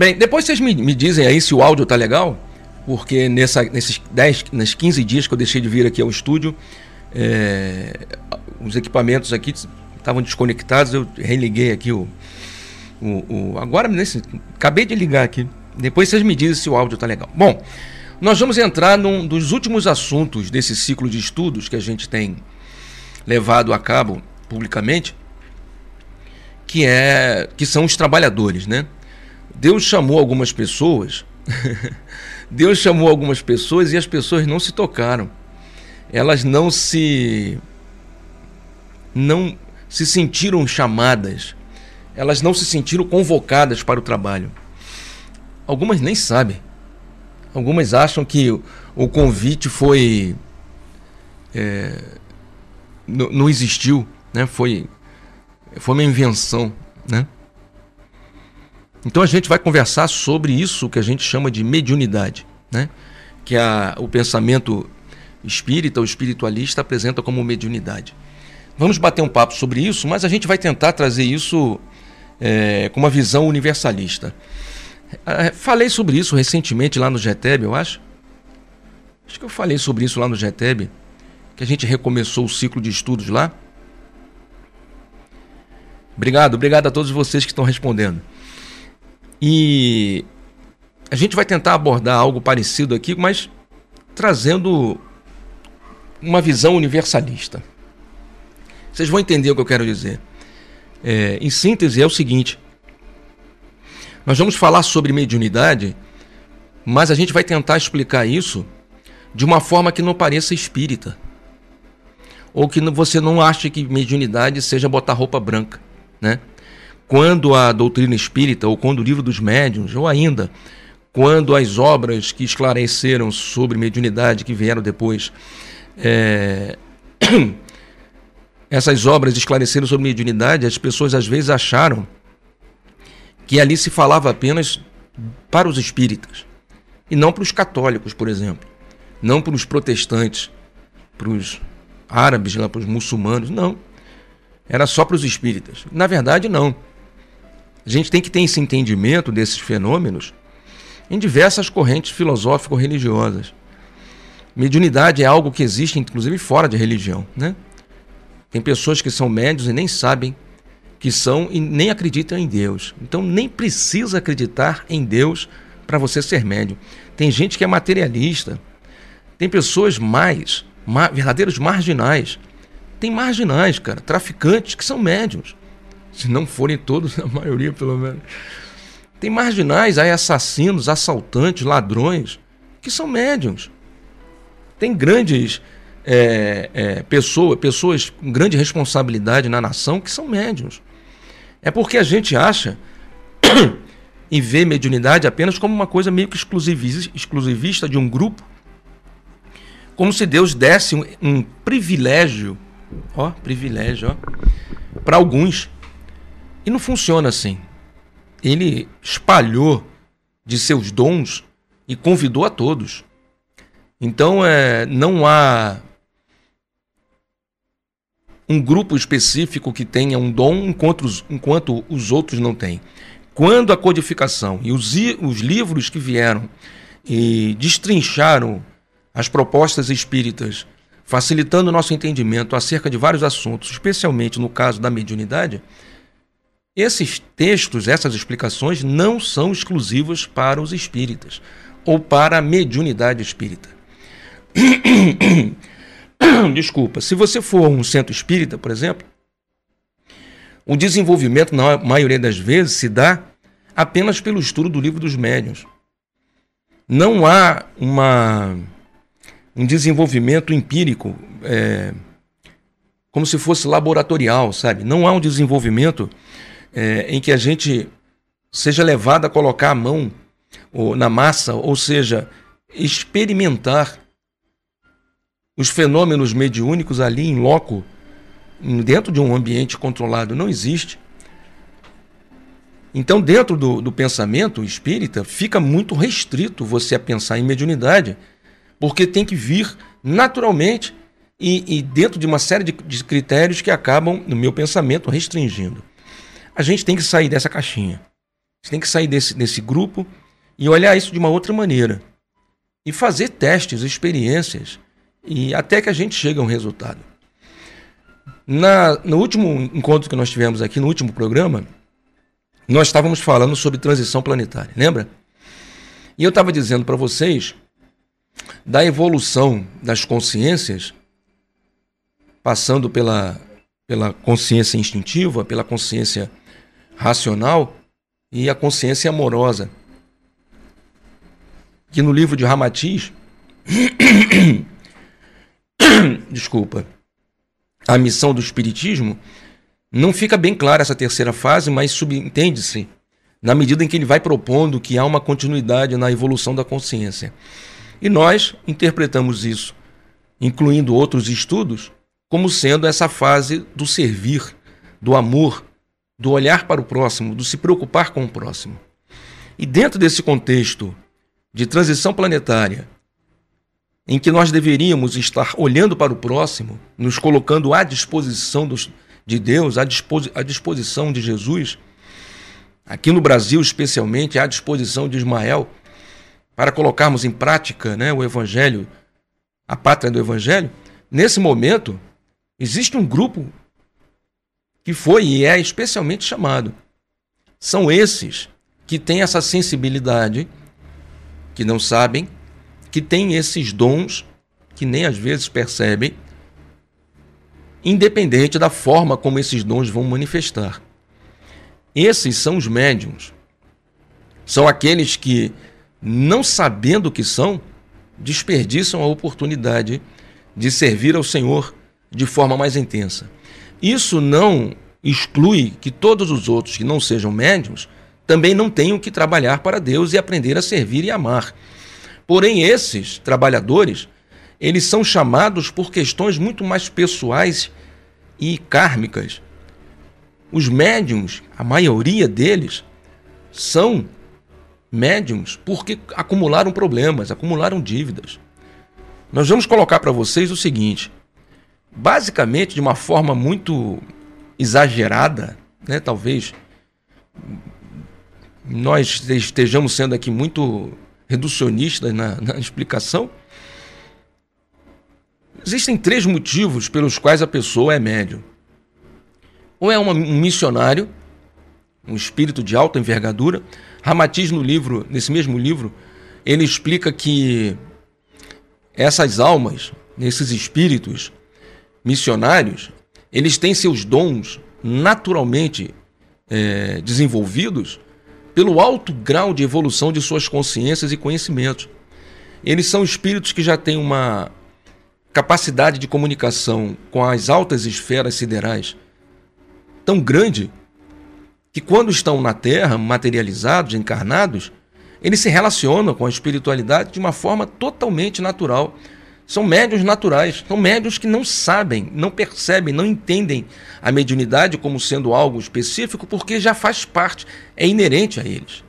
Bem, depois vocês me, me dizem aí se o áudio tá legal, porque nessa, nesses 10, nas 15 dias que eu deixei de vir aqui ao estúdio, é, os equipamentos aqui estavam desconectados, eu religuei aqui o, o, o, agora nesse acabei de ligar aqui. Depois vocês me dizem se o áudio tá legal. Bom, nós vamos entrar num dos últimos assuntos desse ciclo de estudos que a gente tem levado a cabo publicamente, que é que são os trabalhadores, né? Deus chamou algumas pessoas, Deus chamou algumas pessoas e as pessoas não se tocaram. Elas não se não se sentiram chamadas. Elas não se sentiram convocadas para o trabalho. Algumas nem sabem. Algumas acham que o convite foi é, não existiu, né? Foi foi uma invenção, né? Então a gente vai conversar sobre isso que a gente chama de mediunidade, né? Que a, o pensamento espírita, o espiritualista apresenta como mediunidade. Vamos bater um papo sobre isso, mas a gente vai tentar trazer isso é, com uma visão universalista. É, falei sobre isso recentemente lá no GTEB, eu acho. Acho que eu falei sobre isso lá no GTEB, que a gente recomeçou o ciclo de estudos lá. Obrigado, obrigado a todos vocês que estão respondendo. E a gente vai tentar abordar algo parecido aqui, mas trazendo uma visão universalista. Vocês vão entender o que eu quero dizer. É, em síntese, é o seguinte: nós vamos falar sobre mediunidade, mas a gente vai tentar explicar isso de uma forma que não pareça espírita. Ou que você não ache que mediunidade seja botar roupa branca, né? Quando a doutrina espírita, ou quando o livro dos médiuns, ou ainda quando as obras que esclareceram sobre mediunidade que vieram depois, é... essas obras esclareceram sobre mediunidade, as pessoas às vezes acharam que ali se falava apenas para os espíritas e não para os católicos, por exemplo, não para os protestantes, para os árabes, para os muçulmanos, não. Era só para os espíritas. Na verdade, não. A gente tem que ter esse entendimento desses fenômenos em diversas correntes filosófico-religiosas. Mediunidade é algo que existe, inclusive, fora de religião. Né? Tem pessoas que são médios e nem sabem que são e nem acreditam em Deus. Então, nem precisa acreditar em Deus para você ser médium. Tem gente que é materialista. Tem pessoas mais, ma verdadeiros marginais. Tem marginais, cara, traficantes que são médiums se não forem todos, a maioria pelo menos. Tem marginais aí, assassinos, assaltantes, ladrões, que são médiums. Tem grandes é, é, pessoa, pessoas com grande responsabilidade na nação que são médiums. É porque a gente acha e vê mediunidade apenas como uma coisa meio que exclusivista de um grupo, como se Deus desse um, um privilégio, ó, privilégio, ó, para alguns e não funciona assim. Ele espalhou de seus dons e convidou a todos. Então é, não há um grupo específico que tenha um dom enquanto os, enquanto os outros não têm. Quando a codificação e os, os livros que vieram e destrincharam as propostas espíritas, facilitando o nosso entendimento acerca de vários assuntos, especialmente no caso da mediunidade, esses textos, essas explicações não são exclusivas para os espíritas ou para a mediunidade espírita. Desculpa, se você for um centro espírita, por exemplo, o desenvolvimento, na maioria das vezes, se dá apenas pelo estudo do livro dos médiuns. Não há uma, um desenvolvimento empírico, é, como se fosse laboratorial, sabe? Não há um desenvolvimento é, em que a gente seja levado a colocar a mão ou, na massa, ou seja, experimentar os fenômenos mediúnicos ali em loco, dentro de um ambiente controlado, não existe. Então, dentro do, do pensamento espírita, fica muito restrito você a pensar em mediunidade, porque tem que vir naturalmente e, e dentro de uma série de, de critérios que acabam, no meu pensamento, restringindo a gente tem que sair dessa caixinha. Você tem que sair desse, desse grupo e olhar isso de uma outra maneira. E fazer testes, experiências, e até que a gente chegue a um resultado. Na, no último encontro que nós tivemos aqui, no último programa, nós estávamos falando sobre transição planetária, lembra? E eu estava dizendo para vocês da evolução das consciências, passando pela, pela consciência instintiva, pela consciência racional e a consciência amorosa. Que no livro de Ramatiz, desculpa, a missão do Espiritismo, não fica bem clara essa terceira fase, mas subentende-se na medida em que ele vai propondo que há uma continuidade na evolução da consciência. E nós interpretamos isso, incluindo outros estudos, como sendo essa fase do servir, do amor, do olhar para o próximo, do se preocupar com o próximo. E dentro desse contexto de transição planetária, em que nós deveríamos estar olhando para o próximo, nos colocando à disposição dos, de Deus, à, disposi à disposição de Jesus, aqui no Brasil especialmente, à disposição de Ismael, para colocarmos em prática né, o Evangelho, a pátria do Evangelho, nesse momento, existe um grupo que foi e é especialmente chamado. São esses que têm essa sensibilidade, que não sabem, que têm esses dons, que nem às vezes percebem, independente da forma como esses dons vão manifestar. Esses são os médiums. São aqueles que não sabendo o que são, desperdiçam a oportunidade de servir ao Senhor de forma mais intensa. Isso não exclui que todos os outros que não sejam médiums também não tenham que trabalhar para Deus e aprender a servir e amar. Porém, esses trabalhadores, eles são chamados por questões muito mais pessoais e kármicas. Os médiums, a maioria deles, são médiums porque acumularam problemas, acumularam dívidas. Nós vamos colocar para vocês o seguinte: basicamente, de uma forma muito exagerada, né, talvez nós estejamos sendo aqui muito reducionistas na, na explicação. Existem três motivos pelos quais a pessoa é médium. Ou é uma, um missionário, um espírito de alta envergadura, Ramatiz, no livro, nesse mesmo livro, ele explica que essas almas, esses espíritos missionários, eles têm seus dons naturalmente é, desenvolvidos pelo alto grau de evolução de suas consciências e conhecimentos. Eles são espíritos que já têm uma capacidade de comunicação com as altas esferas siderais tão grande que quando estão na Terra, materializados, encarnados, eles se relacionam com a espiritualidade de uma forma totalmente natural. São médios naturais, são médios que não sabem, não percebem, não entendem a mediunidade como sendo algo específico, porque já faz parte, é inerente a eles.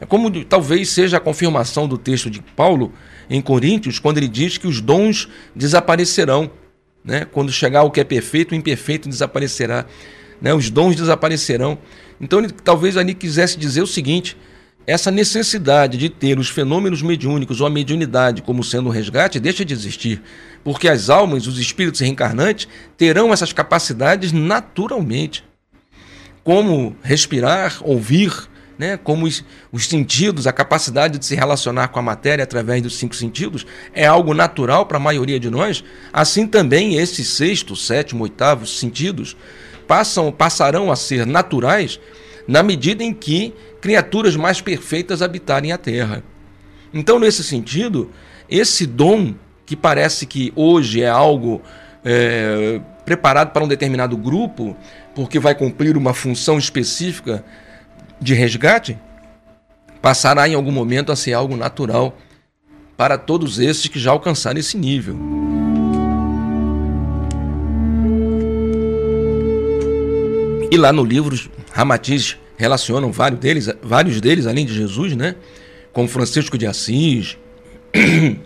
É como talvez seja a confirmação do texto de Paulo em Coríntios, quando ele diz que os dons desaparecerão. Né? Quando chegar o que é perfeito, o imperfeito desaparecerá. Né? Os dons desaparecerão. Então ele talvez ali quisesse dizer o seguinte: essa necessidade de ter os fenômenos mediúnicos ou a mediunidade como sendo um resgate deixa de existir, porque as almas, os espíritos reencarnantes, terão essas capacidades naturalmente. Como respirar, ouvir, né? como os, os sentidos, a capacidade de se relacionar com a matéria através dos cinco sentidos, é algo natural para a maioria de nós, assim também esses sexto, sétimo, oitavo sentidos passam, passarão a ser naturais na medida em que criaturas mais perfeitas habitarem a Terra. Então, nesse sentido, esse dom que parece que hoje é algo é, preparado para um determinado grupo, porque vai cumprir uma função específica de resgate, passará em algum momento a ser algo natural para todos esses que já alcançaram esse nível. E lá no livro, Ramatiz relacionam vários deles, vários deles, além de Jesus, né? Como Francisco de Assis,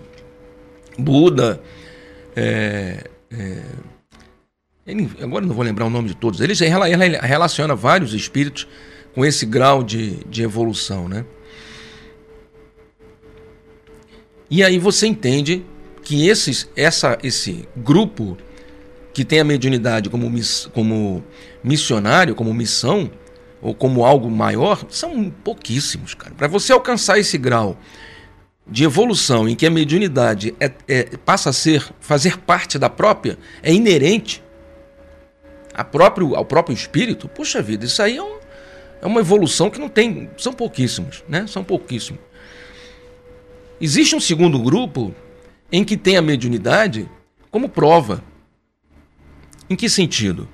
Buda, é, é, ele, agora não vou lembrar o nome de todos eles, ele relaciona vários espíritos com esse grau de, de evolução, né? E aí você entende que esses, essa, esse grupo que tem a mediunidade como, miss, como missionário, como missão, ou como algo maior, são pouquíssimos, cara. Para você alcançar esse grau de evolução em que a mediunidade é, é, passa a ser, fazer parte da própria, é inerente a próprio, ao próprio espírito, puxa vida, isso aí é, um, é uma evolução que não tem, são pouquíssimos, né? São pouquíssimos. Existe um segundo grupo em que tem a mediunidade como prova. Em que sentido?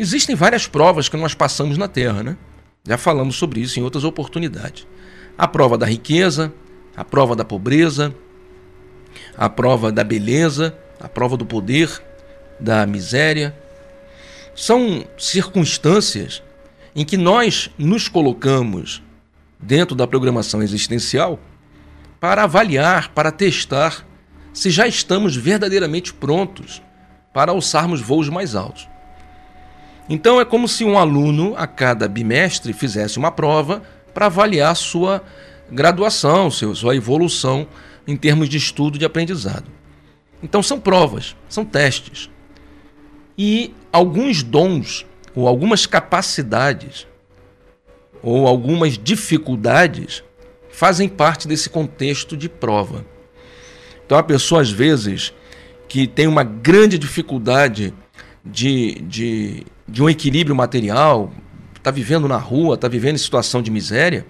Existem várias provas que nós passamos na Terra, né? Já falamos sobre isso em outras oportunidades. A prova da riqueza, a prova da pobreza, a prova da beleza, a prova do poder, da miséria. São circunstâncias em que nós nos colocamos dentro da programação existencial para avaliar, para testar se já estamos verdadeiramente prontos para alçarmos voos mais altos. Então é como se um aluno a cada bimestre fizesse uma prova para avaliar sua graduação, sua evolução em termos de estudo de aprendizado. Então são provas, são testes. E alguns dons ou algumas capacidades ou algumas dificuldades fazem parte desse contexto de prova. Então a pessoa, às vezes, que tem uma grande dificuldade de, de, de um equilíbrio material, está vivendo na rua, está vivendo em situação de miséria,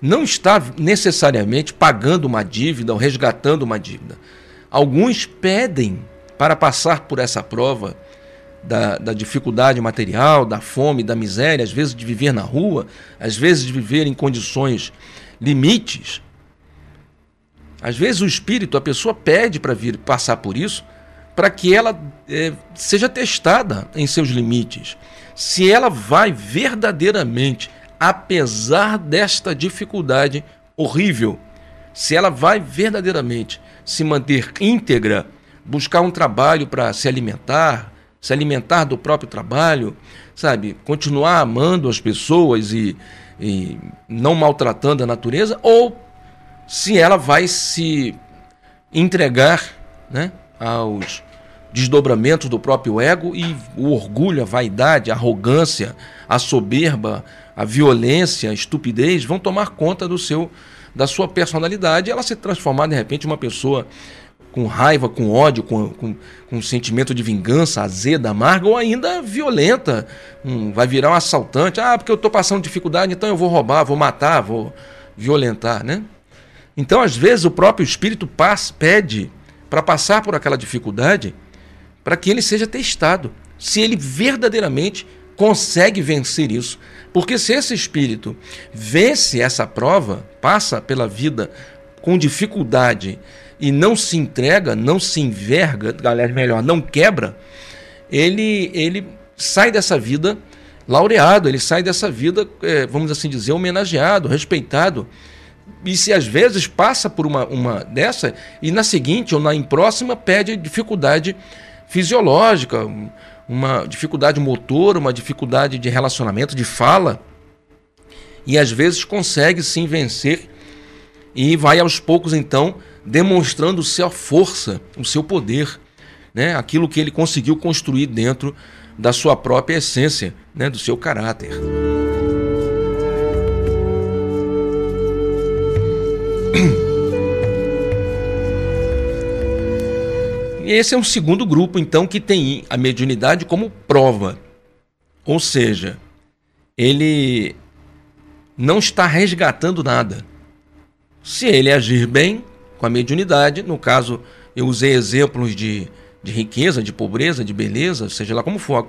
não está necessariamente pagando uma dívida ou resgatando uma dívida. Alguns pedem para passar por essa prova da, da, dificuldade material, da fome, da miséria, às vezes de viver na rua, às vezes de viver em condições limites. Às vezes o espírito, a pessoa pede para vir passar por isso, para que ela é, seja testada em seus limites. Se ela vai verdadeiramente, apesar desta dificuldade horrível, se ela vai verdadeiramente se manter íntegra, buscar um trabalho para se alimentar, se alimentar do próprio trabalho, sabe, continuar amando as pessoas e e não maltratando a natureza, ou se ela vai se entregar né, aos desdobramentos do próprio ego e o orgulho, a vaidade, a arrogância, a soberba, a violência, a estupidez vão tomar conta do seu da sua personalidade e ela se transformar de repente em uma pessoa com raiva, com ódio, com, com, com um sentimento de vingança azeda, amarga ou ainda violenta. Hum, vai virar um assaltante. Ah, porque eu estou passando dificuldade, então eu vou roubar, vou matar, vou violentar, né? Então, às vezes, o próprio espírito passa, pede para passar por aquela dificuldade para que ele seja testado. Se ele verdadeiramente consegue vencer isso. Porque se esse espírito vence essa prova, passa pela vida com dificuldade e não se entrega, não se enverga, galera, melhor, não quebra, ele, ele sai dessa vida laureado, ele sai dessa vida, é, vamos assim dizer, homenageado, respeitado. E se às vezes passa por uma, uma dessa, e na seguinte ou na próxima pede dificuldade fisiológica, uma dificuldade motor, uma dificuldade de relacionamento, de fala, e às vezes consegue sim vencer e vai aos poucos então demonstrando sua força, o seu poder, né? aquilo que ele conseguiu construir dentro da sua própria essência, né? do seu caráter. E esse é um segundo grupo, então, que tem a mediunidade como prova. Ou seja, ele não está resgatando nada. Se ele agir bem, com a mediunidade. No caso, eu usei exemplos de, de riqueza, de pobreza, de beleza, seja lá como for.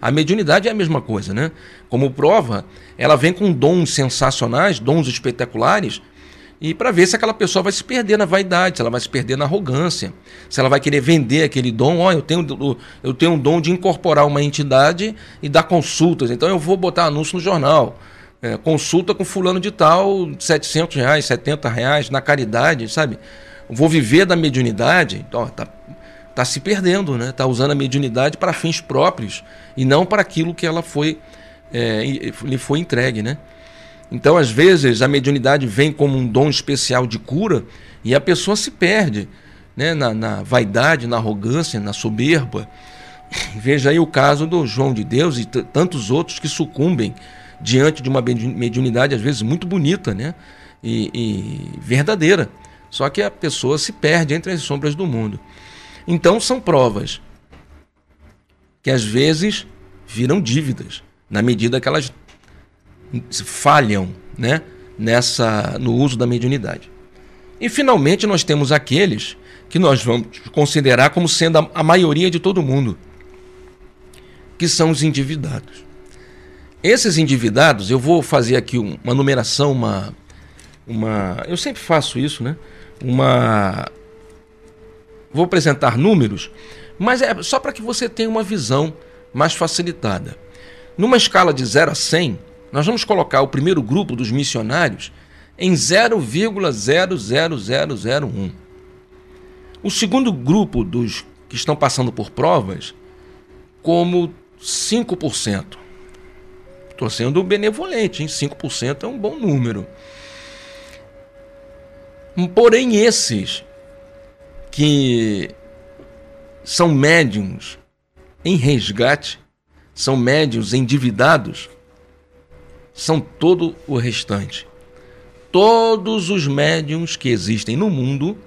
A mediunidade é a mesma coisa, né? Como prova, ela vem com dons sensacionais, dons espetaculares, e para ver se aquela pessoa vai se perder na vaidade, se ela vai se perder na arrogância, se ela vai querer vender aquele dom. Ó, oh, eu tenho, eu tenho um dom de incorporar uma entidade e dar consultas, então eu vou botar anúncio no jornal é, consulta com fulano de tal, 700 reais, 70 reais, na caridade, sabe? Vou viver da mediunidade, então, tá, tá se perdendo, né? Tá usando a mediunidade para fins próprios e não para aquilo que ela foi é, lhe foi entregue, né? Então, às vezes, a mediunidade vem como um dom especial de cura e a pessoa se perde né? na, na vaidade, na arrogância, na soberba. Veja aí o caso do João de Deus e tantos outros que sucumbem diante de uma mediunidade, às vezes, muito bonita né? e, e verdadeira. Só que a pessoa se perde entre as sombras do mundo. Então, são provas que às vezes viram dívidas, na medida que elas falham né, nessa no uso da mediunidade. E finalmente nós temos aqueles que nós vamos considerar como sendo a, a maioria de todo mundo, que são os endividados. Esses endividados, eu vou fazer aqui uma numeração, uma, uma, eu sempre faço isso, né? Uma, vou apresentar números, mas é só para que você tenha uma visão mais facilitada. Numa escala de 0 a 100, nós vamos colocar o primeiro grupo dos missionários em 0,00001. O segundo grupo dos que estão passando por provas como 5%. Estou sendo benevolente, hein? 5% é um bom número. Porém, esses que são médiums em resgate, são médiums endividados, são todo o restante. Todos os médiums que existem no mundo,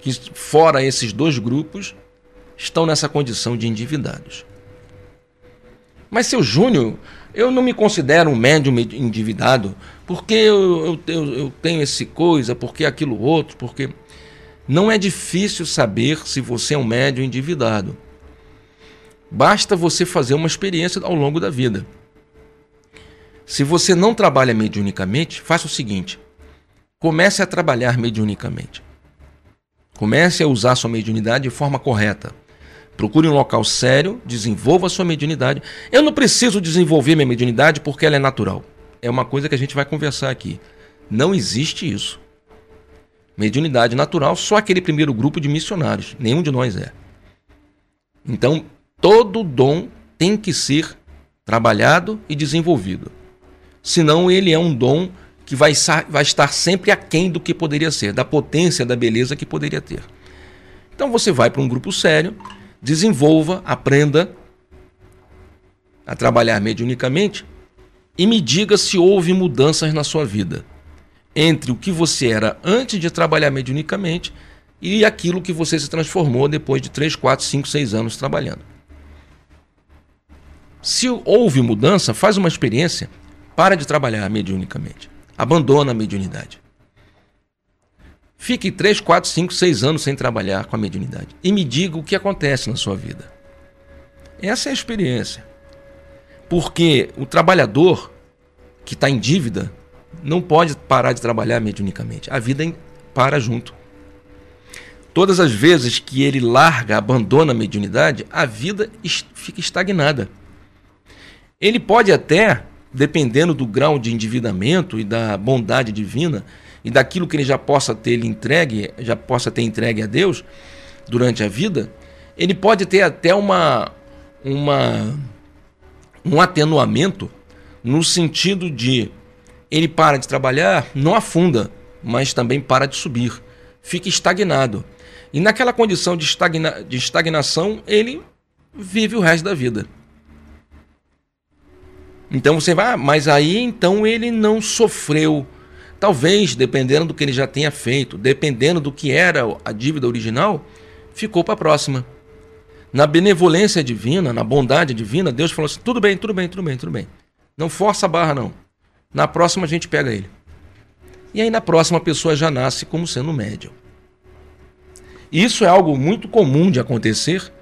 que fora esses dois grupos, estão nessa condição de endividados. Mas, seu Júnior, eu não me considero um médium endividado, porque eu, eu, eu, tenho esse coisa, porque aquilo outro, porque. Não é difícil saber se você é um médium endividado. Basta você fazer uma experiência ao longo da vida. Se você não trabalha mediunicamente, faça o seguinte: comece a trabalhar mediunicamente. Comece a usar sua mediunidade de forma correta. Procure um local sério, desenvolva sua mediunidade. Eu não preciso desenvolver minha mediunidade porque ela é natural. É uma coisa que a gente vai conversar aqui. Não existe isso. Mediunidade natural, só aquele primeiro grupo de missionários. Nenhum de nós é. Então, todo dom tem que ser trabalhado e desenvolvido senão ele é um dom que vai, vai estar sempre aquém do que poderia ser, da potência, da beleza que poderia ter. Então você vai para um grupo sério, desenvolva, aprenda a trabalhar mediunicamente e me diga se houve mudanças na sua vida entre o que você era antes de trabalhar mediunicamente e aquilo que você se transformou depois de 3, 4, 5, 6 anos trabalhando. Se houve mudança, faz uma experiência para de trabalhar mediunicamente. Abandona a mediunidade. Fique 3, 4, 5, 6 anos sem trabalhar com a mediunidade. E me diga o que acontece na sua vida. Essa é a experiência. Porque o trabalhador que está em dívida não pode parar de trabalhar mediunicamente. A vida para junto. Todas as vezes que ele larga, abandona a mediunidade, a vida fica estagnada. Ele pode até dependendo do grau de endividamento e da bondade divina e daquilo que ele já possa ter entregue, já possa ter entregue a Deus durante a vida, ele pode ter até uma, uma um atenuamento no sentido de ele para de trabalhar, não afunda, mas também para de subir, fica estagnado. E naquela condição de, estagna, de estagnação, ele vive o resto da vida. Então você vai, ah, mas aí então ele não sofreu. Talvez, dependendo do que ele já tenha feito, dependendo do que era a dívida original, ficou para a próxima. Na benevolência divina, na bondade divina, Deus falou assim: tudo bem, tudo bem, tudo bem, tudo bem. Não força a barra, não. Na próxima a gente pega ele. E aí na próxima a pessoa já nasce como sendo médium. Isso é algo muito comum de acontecer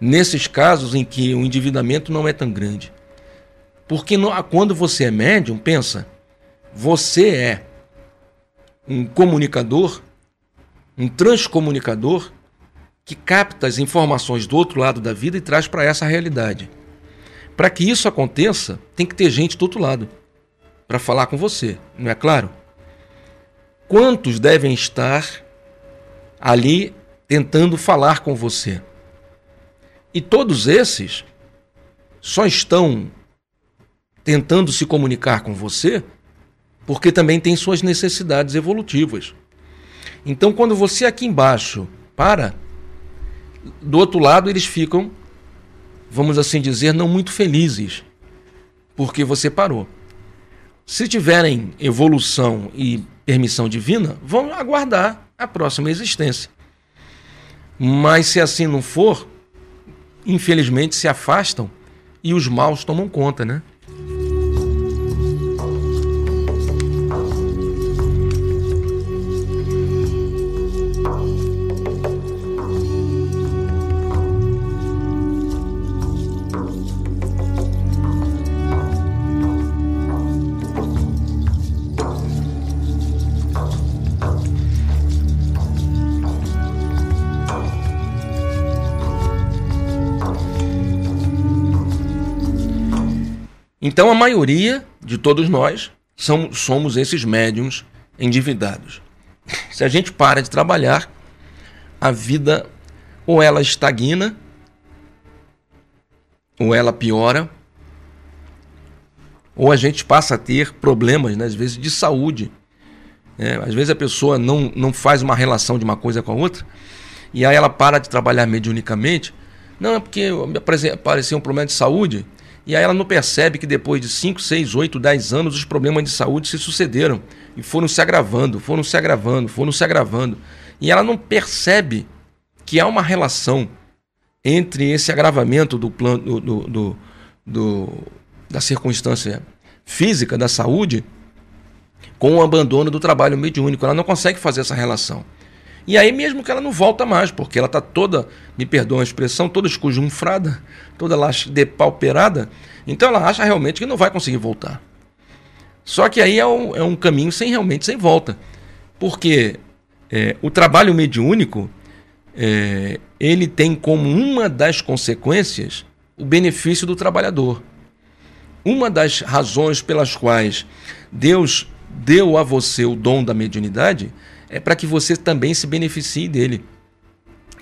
nesses casos em que o endividamento não é tão grande. Porque no, quando você é médium, pensa, você é um comunicador, um transcomunicador que capta as informações do outro lado da vida e traz para essa realidade. Para que isso aconteça, tem que ter gente do outro lado para falar com você, não é claro? Quantos devem estar ali tentando falar com você? E todos esses só estão tentando se comunicar com você porque também tem suas necessidades evolutivas. Então, quando você aqui embaixo para, do outro lado eles ficam, vamos assim dizer, não muito felizes, porque você parou. Se tiverem evolução e permissão divina, vão aguardar a próxima existência. Mas se assim não for, infelizmente se afastam e os maus tomam conta, né? Então a maioria de todos nós são, somos esses médiums endividados. Se a gente para de trabalhar, a vida ou ela estagna, ou ela piora, ou a gente passa a ter problemas, né, às vezes, de saúde. É, às vezes a pessoa não, não faz uma relação de uma coisa com a outra, e aí ela para de trabalhar mediunicamente. Não, é porque apareceu um problema de saúde, e aí ela não percebe que depois de 5, 6, 8, 10 anos os problemas de saúde se sucederam e foram se agravando, foram se agravando, foram se agravando. E ela não percebe que há uma relação entre esse agravamento do plano do, do, do, da circunstância física da saúde com o abandono do trabalho mediúnico. Ela não consegue fazer essa relação. E aí mesmo que ela não volta mais, porque ela está toda, me perdoa a expressão, toda escujunfrada, toda lá depauperada, então ela acha realmente que não vai conseguir voltar. Só que aí é um, é um caminho sem realmente sem volta. Porque é, o trabalho mediúnico, é, ele tem como uma das consequências o benefício do trabalhador. Uma das razões pelas quais Deus deu a você o dom da mediunidade é para que você também se beneficie dele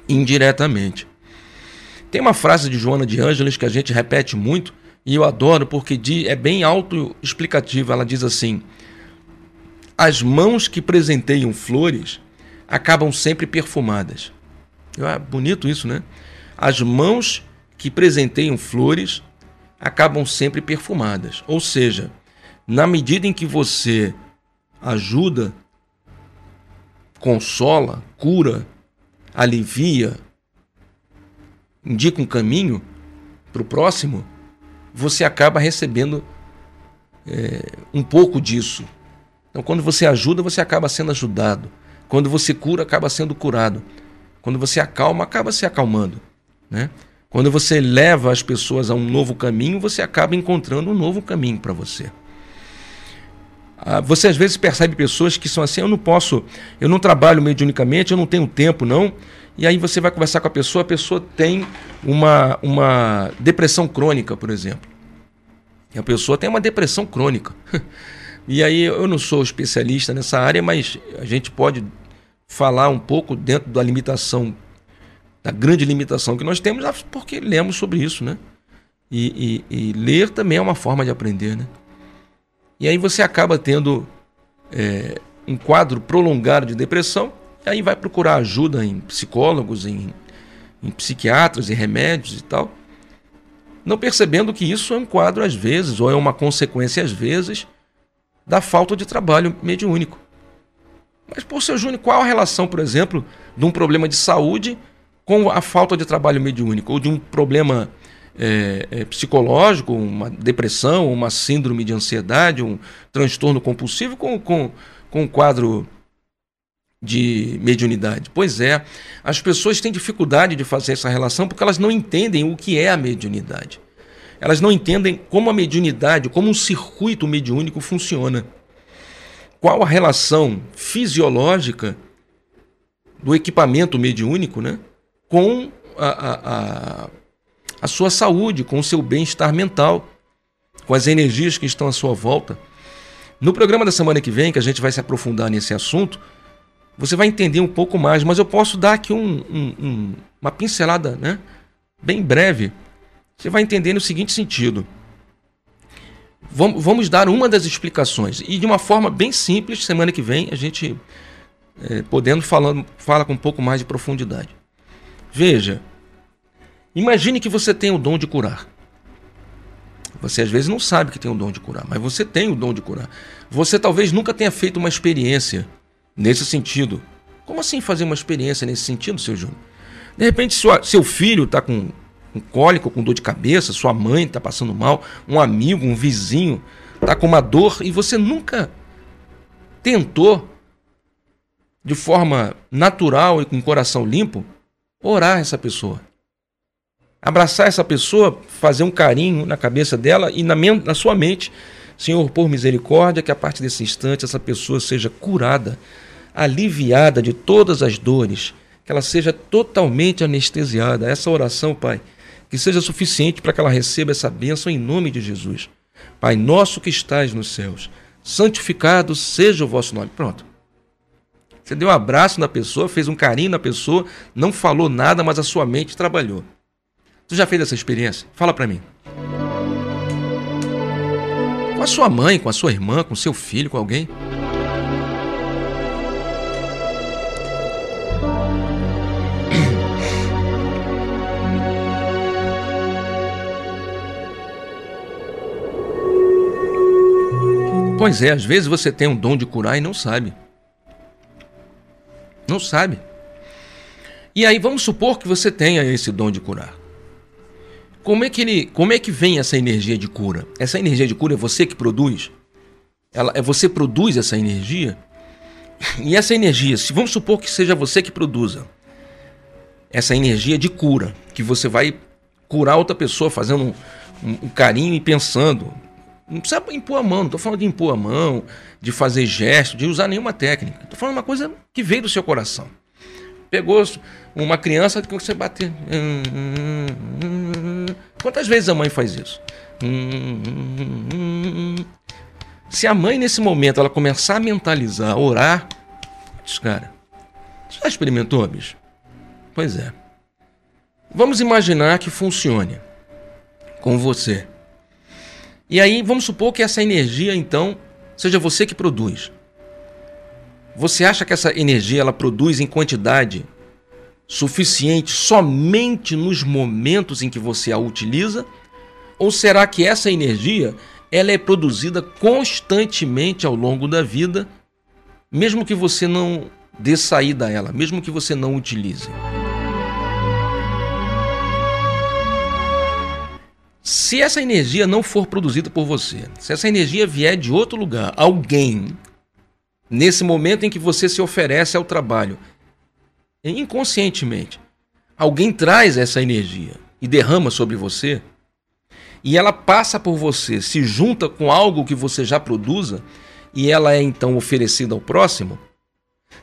indiretamente. Tem uma frase de Joana de Ângeles que a gente repete muito e eu adoro porque é bem autoexplicativa. Ela diz assim: As mãos que presenteiam flores acabam sempre perfumadas. É bonito isso, né? As mãos que presenteiam flores acabam sempre perfumadas. Ou seja, na medida em que você ajuda consola, cura, alivia, indica um caminho para o próximo, você acaba recebendo é, um pouco disso. Então, quando você ajuda, você acaba sendo ajudado. Quando você cura, acaba sendo curado. Quando você acalma, acaba se acalmando. Né? Quando você leva as pessoas a um novo caminho, você acaba encontrando um novo caminho para você. Ah, você às vezes percebe pessoas que são assim, eu não posso, eu não trabalho mediunicamente, eu não tenho tempo não. E aí você vai conversar com a pessoa, a pessoa tem uma, uma depressão crônica, por exemplo. E a pessoa tem uma depressão crônica. E aí eu não sou especialista nessa área, mas a gente pode falar um pouco dentro da limitação, da grande limitação que nós temos, porque lemos sobre isso, né? E, e, e ler também é uma forma de aprender, né? E aí você acaba tendo é, um quadro prolongado de depressão, e aí vai procurar ajuda em psicólogos, em, em psiquiatras, em remédios e tal, não percebendo que isso é um quadro às vezes, ou é uma consequência às vezes, da falta de trabalho mediúnico. Mas, por seu Júnior, qual a relação, por exemplo, de um problema de saúde com a falta de trabalho mediúnico, ou de um problema é, é, psicológico, uma depressão, uma síndrome de ansiedade, um transtorno compulsivo com, com, com um quadro de mediunidade. Pois é, as pessoas têm dificuldade de fazer essa relação porque elas não entendem o que é a mediunidade. Elas não entendem como a mediunidade, como um circuito mediúnico funciona. Qual a relação fisiológica do equipamento mediúnico né, com a, a, a a sua saúde, com o seu bem-estar mental, com as energias que estão à sua volta. No programa da semana que vem, que a gente vai se aprofundar nesse assunto, você vai entender um pouco mais, mas eu posso dar aqui um, um, um, uma pincelada né? bem breve Você vai entender no seguinte sentido. Vamos dar uma das explicações. E de uma forma bem simples, semana que vem a gente, é, podendo, falando, fala com um pouco mais de profundidade. Veja, imagine que você tem o dom de curar. Você às vezes não sabe que tem o dom de curar, mas você tem o dom de curar. Você talvez nunca tenha feito uma experiência nesse sentido. Como assim fazer uma experiência nesse sentido, seu Júnior? De repente, sua, seu filho está com um cólico, com dor de cabeça, sua mãe está passando mal, um amigo, um vizinho está com uma dor e você nunca tentou, de forma natural e com coração limpo, orar essa pessoa. Abraçar essa pessoa, fazer um carinho na cabeça dela e na, na sua mente. Senhor, por misericórdia, que a partir desse instante essa pessoa seja curada, aliviada de todas as dores, que ela seja totalmente anestesiada. Essa oração, Pai, que seja suficiente para que ela receba essa bênção em nome de Jesus. Pai nosso que estás nos céus, santificado seja o vosso nome. Pronto. Você deu um abraço na pessoa, fez um carinho na pessoa, não falou nada, mas a sua mente trabalhou. Tu já fez essa experiência? Fala para mim. Com a sua mãe, com a sua irmã, com seu filho, com alguém? Pois é, às vezes você tem um dom de curar e não sabe. Não sabe. E aí vamos supor que você tenha esse dom de curar. Como é que ele, como é que vem essa energia de cura? Essa energia de cura é você que produz? Ela é você produz essa energia? E essa energia, se vamos supor que seja você que produza essa energia de cura, que você vai curar outra pessoa fazendo um, um, um carinho e pensando, não precisa impor a mão, não estou falando de impor a mão, de fazer gesto, de usar nenhuma técnica. Estou falando uma coisa que veio do seu coração. Pegou uma criança que você bater. Quantas vezes a mãe faz isso? Se a mãe, nesse momento, ela começar a mentalizar, a orar, cara, você já experimentou, bicho? Pois é. Vamos imaginar que funcione com você. E aí vamos supor que essa energia então seja você que produz. Você acha que essa energia ela produz em quantidade suficiente somente nos momentos em que você a utiliza? Ou será que essa energia ela é produzida constantemente ao longo da vida, mesmo que você não dê saída a ela, mesmo que você não utilize? Se essa energia não for produzida por você, se essa energia vier de outro lugar, alguém, nesse momento em que você se oferece ao trabalho, inconscientemente, alguém traz essa energia e derrama sobre você, e ela passa por você, se junta com algo que você já produza, e ela é então oferecida ao próximo,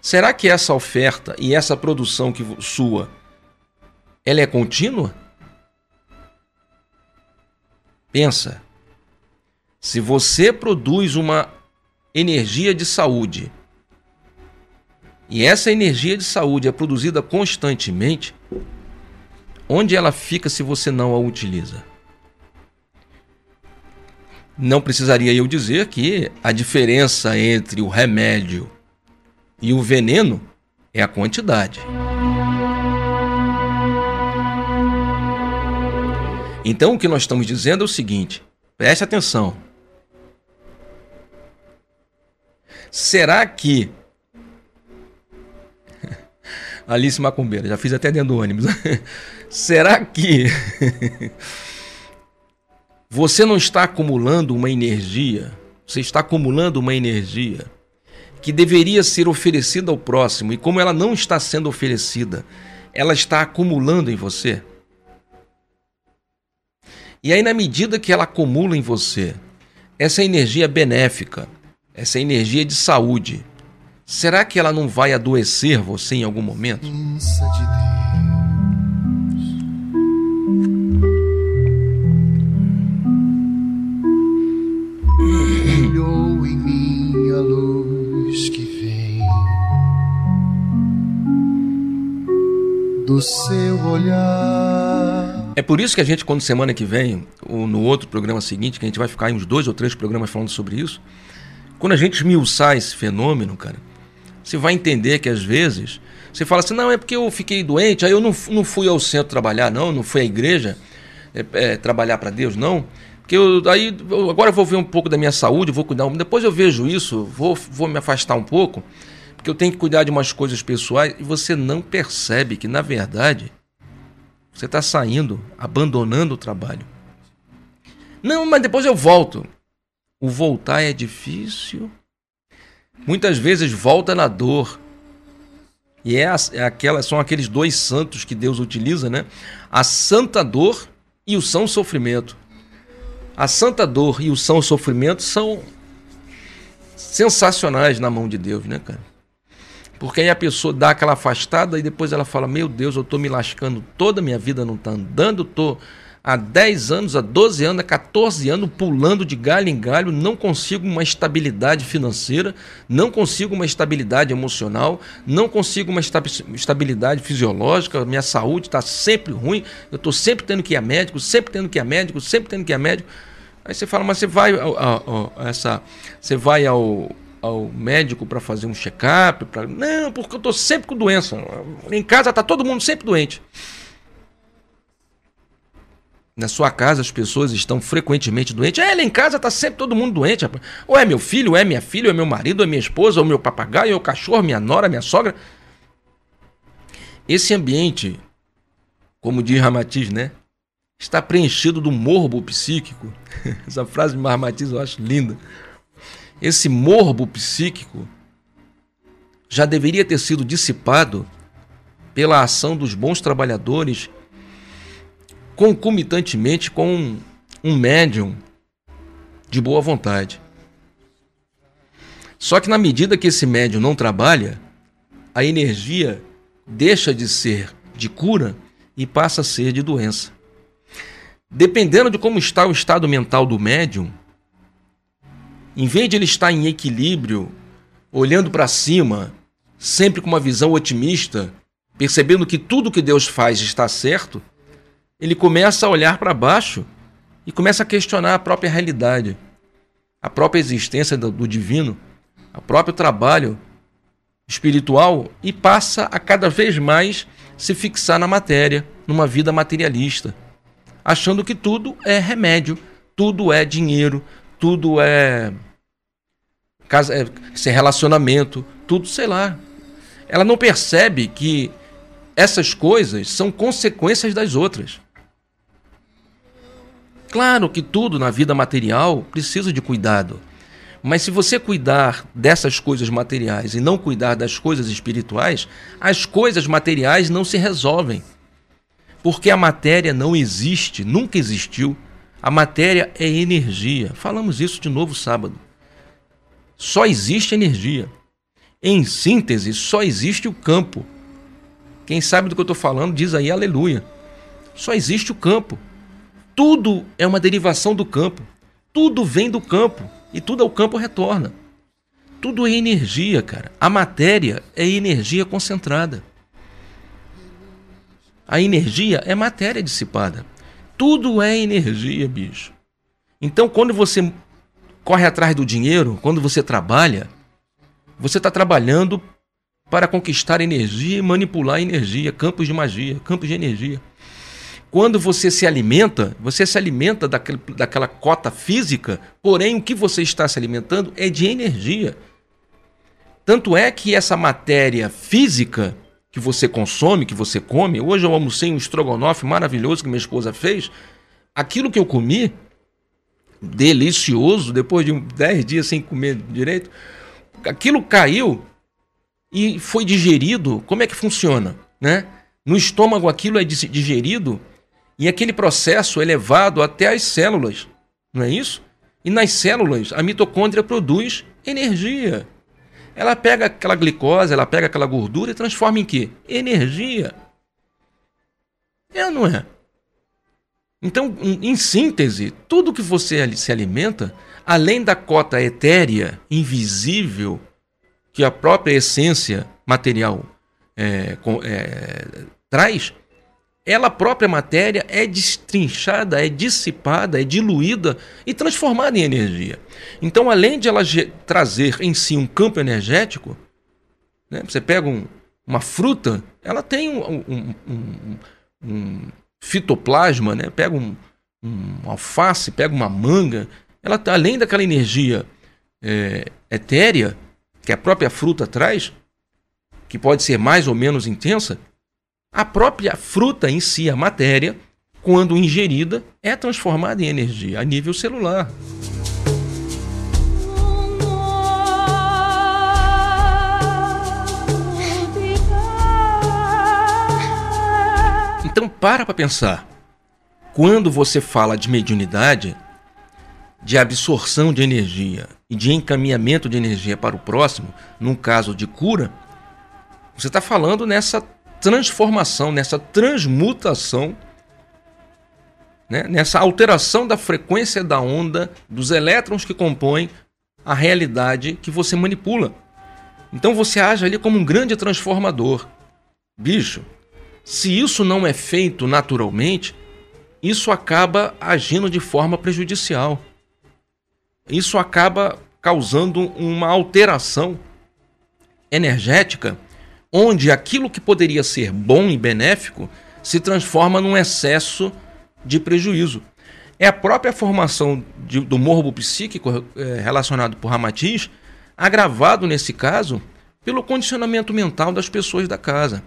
será que essa oferta e essa produção que sua, ela é contínua? Pensa. Se você produz uma energia de saúde e essa energia de saúde é produzida constantemente, onde ela fica se você não a utiliza? Não precisaria eu dizer que a diferença entre o remédio e o veneno é a quantidade. Então o que nós estamos dizendo é o seguinte: preste atenção. Será que. Alice Macumbeira, já fiz até dentro do ônibus. Será que. você não está acumulando uma energia? Você está acumulando uma energia que deveria ser oferecida ao próximo e, como ela não está sendo oferecida, ela está acumulando em você? E aí, na medida que ela acumula em você essa energia benéfica, essa energia de saúde, será que ela não vai adoecer você em algum momento? de Brilhou em mim a luz que vem do seu olhar É por isso que a gente, quando semana que vem, ou no outro programa seguinte, que a gente vai ficar em uns dois ou três programas falando sobre isso, quando a gente esmiuçar esse fenômeno, cara, você vai entender que às vezes você fala assim, não, é porque eu fiquei doente, aí eu não, não fui ao centro trabalhar, não, não fui à igreja é, é, trabalhar para Deus, não. Porque eu, aí eu, agora eu vou ver um pouco da minha saúde, vou cuidar. Depois eu vejo isso, vou, vou me afastar um pouco, porque eu tenho que cuidar de umas coisas pessoais e você não percebe que, na verdade, você está saindo, abandonando o trabalho. Não, mas depois eu volto. O voltar é difícil. Muitas vezes volta na dor. E é, é aquela, são aqueles dois santos que Deus utiliza, né? A santa dor e o são sofrimento. A santa dor e o são sofrimento são sensacionais na mão de Deus, né, cara? Porque aí a pessoa dá aquela afastada e depois ela fala: Meu Deus, eu tô me lascando toda minha vida, não tá andando, tô há 10 anos, há 12 anos, há 14 anos pulando de galho em galho, não consigo uma estabilidade financeira, não consigo uma estabilidade emocional, não consigo uma estabilidade fisiológica, minha saúde está sempre ruim, eu estou sempre tendo que ir a médico, sempre tendo que ir a médico, sempre tendo que ir a médico. Aí você fala, mas você vai a, essa, você vai ao, ao médico para fazer um check-up? Pra... Não, porque eu estou sempre com doença. Em casa está todo mundo sempre doente. Na sua casa as pessoas estão frequentemente doentes. É, lá em casa está sempre todo mundo doente. Rapaz. Ou é meu filho, ou é minha filha, ou é meu marido, ou é minha esposa, ou meu papagaio, ou o cachorro, minha nora, minha sogra. Esse ambiente, como diz Ramatiz, né? Está preenchido do morbo psíquico. Essa frase de Ramatiz eu acho linda. Esse morbo psíquico já deveria ter sido dissipado pela ação dos bons trabalhadores concomitantemente com um médium de boa vontade. Só que na medida que esse médium não trabalha, a energia deixa de ser de cura e passa a ser de doença. Dependendo de como está o estado mental do médium, em vez de ele estar em equilíbrio, olhando para cima, sempre com uma visão otimista, percebendo que tudo que Deus faz está certo, ele começa a olhar para baixo e começa a questionar a própria realidade, a própria existência do, do divino, o próprio trabalho espiritual e passa a cada vez mais se fixar na matéria, numa vida materialista, achando que tudo é remédio, tudo é dinheiro, tudo é, casa, é relacionamento, tudo, sei lá. Ela não percebe que essas coisas são consequências das outras. Claro que tudo na vida material precisa de cuidado. Mas se você cuidar dessas coisas materiais e não cuidar das coisas espirituais, as coisas materiais não se resolvem. Porque a matéria não existe, nunca existiu. A matéria é energia. Falamos isso de novo sábado. Só existe energia. Em síntese, só existe o campo. Quem sabe do que eu estou falando diz aí aleluia. Só existe o campo. Tudo é uma derivação do campo. Tudo vem do campo e tudo ao campo retorna. Tudo é energia, cara. A matéria é energia concentrada. A energia é matéria dissipada. Tudo é energia, bicho. Então, quando você corre atrás do dinheiro, quando você trabalha, você está trabalhando para conquistar energia e manipular energia, campos de magia, campos de energia. Quando você se alimenta, você se alimenta daquele, daquela cota física, porém o que você está se alimentando é de energia. Tanto é que essa matéria física que você consome, que você come, hoje eu almocei um estrogonofe maravilhoso que minha esposa fez. Aquilo que eu comi, delicioso, depois de 10 dias sem comer direito, aquilo caiu e foi digerido. Como é que funciona? Né? No estômago aquilo é digerido e aquele processo é levado até as células, não é isso? E nas células, a mitocôndria produz energia. Ela pega aquela glicose, ela pega aquela gordura e transforma em quê? Energia. É ou não é? Então, em síntese, tudo que você se alimenta, além da cota etérea, invisível, que a própria essência material é, é, traz, ela própria matéria é destrinchada, é dissipada, é diluída e transformada em energia. Então, além de ela trazer em si um campo energético, né, você pega um, uma fruta, ela tem um, um, um, fitoplasma, né, pega um, um alface, pega uma manga, ela tá, além daquela energia é, etérea que a própria fruta traz, que pode ser mais ou menos intensa, a própria fruta em si, a matéria, quando ingerida, é transformada em energia a nível celular. Então para para pensar. Quando você fala de mediunidade, de absorção de energia e de encaminhamento de energia para o próximo, num caso de cura, você está falando nessa transformação, nessa transmutação, né? nessa alteração da frequência da onda dos elétrons que compõem a realidade que você manipula. Então você age ali como um grande transformador. Bicho, se isso não é feito naturalmente, isso acaba agindo de forma prejudicial. Isso acaba causando uma alteração energética onde aquilo que poderia ser bom e benéfico se transforma num excesso de prejuízo. É a própria formação de, do morbo psíquico é, relacionado por Ramatiz, agravado nesse caso pelo condicionamento mental das pessoas da casa,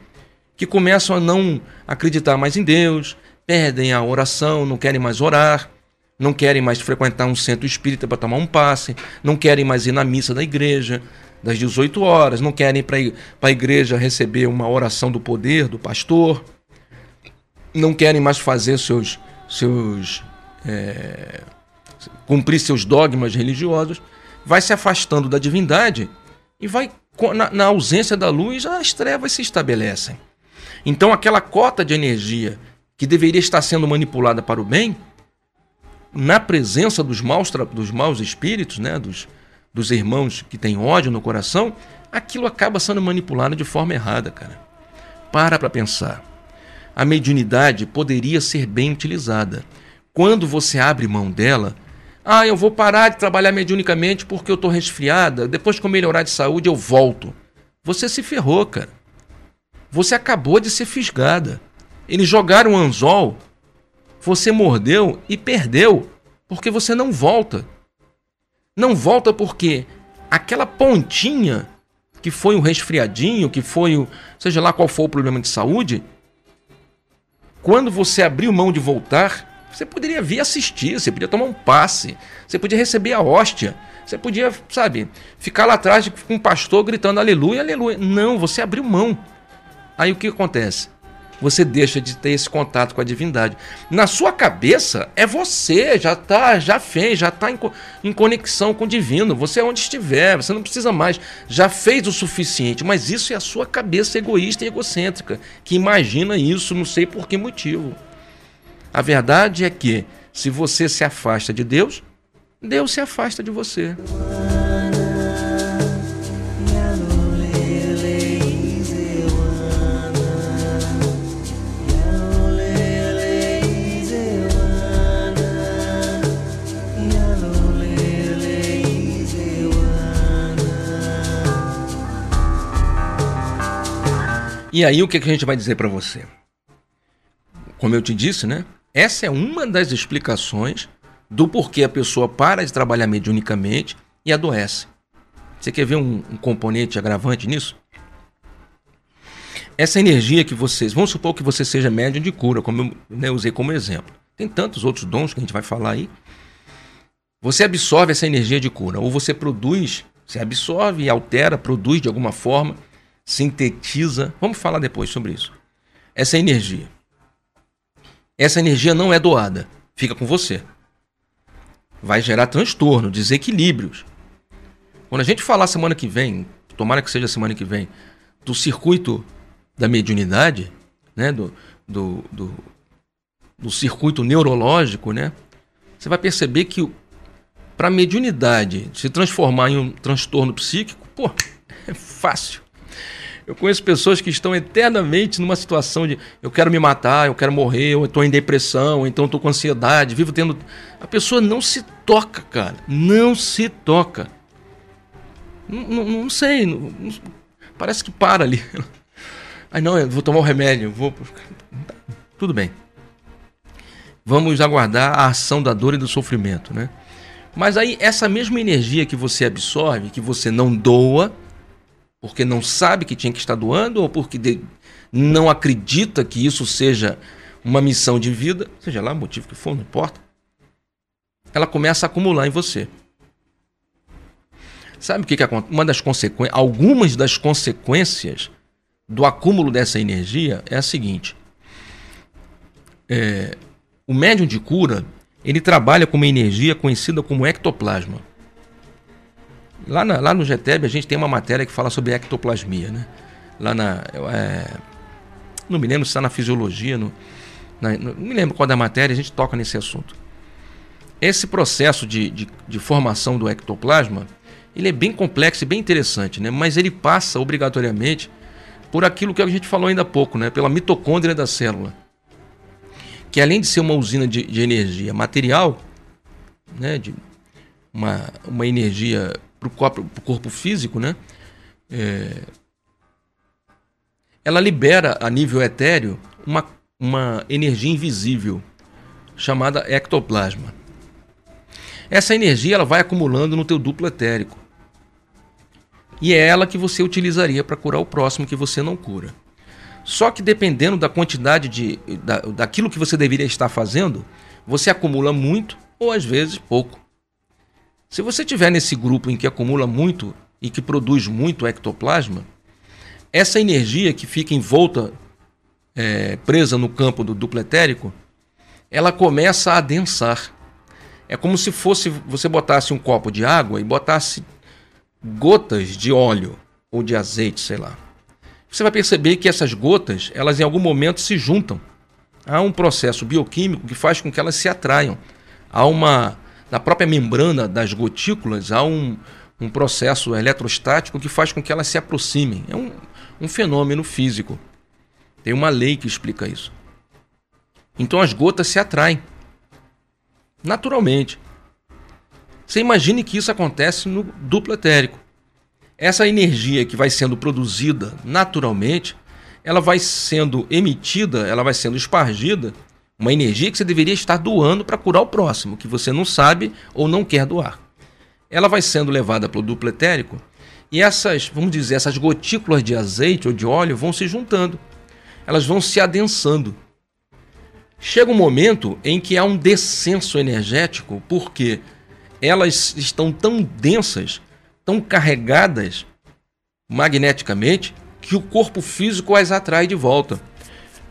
que começam a não acreditar mais em Deus, perdem a oração, não querem mais orar, não querem mais frequentar um centro espírita para tomar um passe, não querem mais ir na missa da igreja, das 18 horas, não querem ir para a igreja receber uma oração do poder do pastor, não querem mais fazer seus, seus é, cumprir seus dogmas religiosos, vai se afastando da divindade e vai na, na ausência da luz as trevas se estabelecem. Então aquela cota de energia que deveria estar sendo manipulada para o bem, na presença dos maus, dos maus espíritos, né, dos, dos irmãos que têm ódio no coração, aquilo acaba sendo manipulado de forma errada, cara. Para para pensar. A mediunidade poderia ser bem utilizada. Quando você abre mão dela, ah, eu vou parar de trabalhar mediunicamente porque eu estou resfriada, depois que eu melhorar de saúde eu volto. Você se ferrou, cara. Você acabou de ser fisgada. Eles jogaram um anzol, você mordeu e perdeu, porque você não volta. Não volta porque aquela pontinha que foi um resfriadinho, que foi o. seja lá qual for o problema de saúde, quando você abriu mão de voltar, você poderia vir assistir, você podia tomar um passe, você podia receber a hóstia, você podia, sabe, ficar lá atrás com um pastor gritando aleluia, aleluia. Não, você abriu mão. Aí o que acontece? Você deixa de ter esse contato com a divindade. Na sua cabeça é você, já tá, já fez, já está em, em conexão com o divino. Você é onde estiver, você não precisa mais, já fez o suficiente. Mas isso é a sua cabeça egoísta e egocêntrica que imagina isso, não sei por que motivo. A verdade é que se você se afasta de Deus, Deus se afasta de você. E aí o que, a gente vai dizer para você? Como eu te disse, né? Essa é uma das explicações do porquê a pessoa para de trabalhar mediunicamente e adoece. Você quer ver um, um componente agravante nisso? Essa energia que vocês. Vamos supor que você seja médium de cura, como eu né, usei como exemplo. Tem tantos outros dons que a gente vai falar aí. Você absorve essa energia de cura, ou você produz, você absorve e altera, produz de alguma forma sintetiza. Vamos falar depois sobre isso. Essa energia. Essa energia não é doada, fica com você. Vai gerar transtorno, desequilíbrios. Quando a gente falar semana que vem, tomara que seja semana que vem, do circuito da mediunidade, né, do, do, do, do circuito neurológico, né, você vai perceber que para a mediunidade se transformar em um transtorno psíquico, pô, é fácil. Eu conheço pessoas que estão eternamente numa situação de eu quero me matar, eu quero morrer, eu estou em depressão, ou então estou com ansiedade, vivo tendo. A pessoa não se toca, cara. Não se toca. Não, não, não sei. Não, parece que para ali. Ai, não, eu vou tomar o um remédio, vou. Tudo bem. Vamos aguardar a ação da dor e do sofrimento, né? Mas aí, essa mesma energia que você absorve, que você não doa, porque não sabe que tinha que estar doando, ou porque de... não acredita que isso seja uma missão de vida, seja lá o motivo que for, não importa, ela começa a acumular em você. Sabe o que, que acontece? Uma das consequências, algumas das consequências do acúmulo dessa energia é a seguinte: é, o médium de cura ele trabalha com uma energia conhecida como ectoplasma. Lá, na, lá no GTEB a gente tem uma matéria que fala sobre ectoplasmia, né? Lá na. É, não me lembro se está na fisiologia, no, na, não me lembro qual da matéria, a gente toca nesse assunto. Esse processo de, de, de formação do ectoplasma, ele é bem complexo e bem interessante, né? Mas ele passa obrigatoriamente por aquilo que a gente falou ainda há pouco, né? Pela mitocôndria da célula que além de ser uma usina de, de energia material, né, de uma, uma energia para o corpo, corpo físico, né, é, ela libera a nível etéreo uma, uma energia invisível chamada ectoplasma. Essa energia ela vai acumulando no teu duplo etérico. E é ela que você utilizaria para curar o próximo que você não cura. Só que dependendo da quantidade de da, daquilo que você deveria estar fazendo, você acumula muito ou às vezes pouco. Se você tiver nesse grupo em que acumula muito e que produz muito ectoplasma, essa energia que fica em volta, é, presa no campo do duplo etérico, ela começa a adensar. É como se fosse você botasse um copo de água e botasse gotas de óleo ou de azeite, sei lá você vai perceber que essas gotas, elas em algum momento se juntam. Há um processo bioquímico que faz com que elas se atraiam. Há uma. Na própria membrana das gotículas, há um, um processo eletrostático que faz com que elas se aproximem. É um, um fenômeno físico. Tem uma lei que explica isso. Então as gotas se atraem. Naturalmente. Você imagine que isso acontece no duplo etérico. Essa energia que vai sendo produzida naturalmente, ela vai sendo emitida, ela vai sendo espargida, uma energia que você deveria estar doando para curar o próximo, que você não sabe ou não quer doar. Ela vai sendo levada para o duplo etérico e essas, vamos dizer, essas gotículas de azeite ou de óleo vão se juntando. Elas vão se adensando. Chega um momento em que há um descenso energético, porque elas estão tão densas tão carregadas magneticamente que o corpo físico as atrai de volta.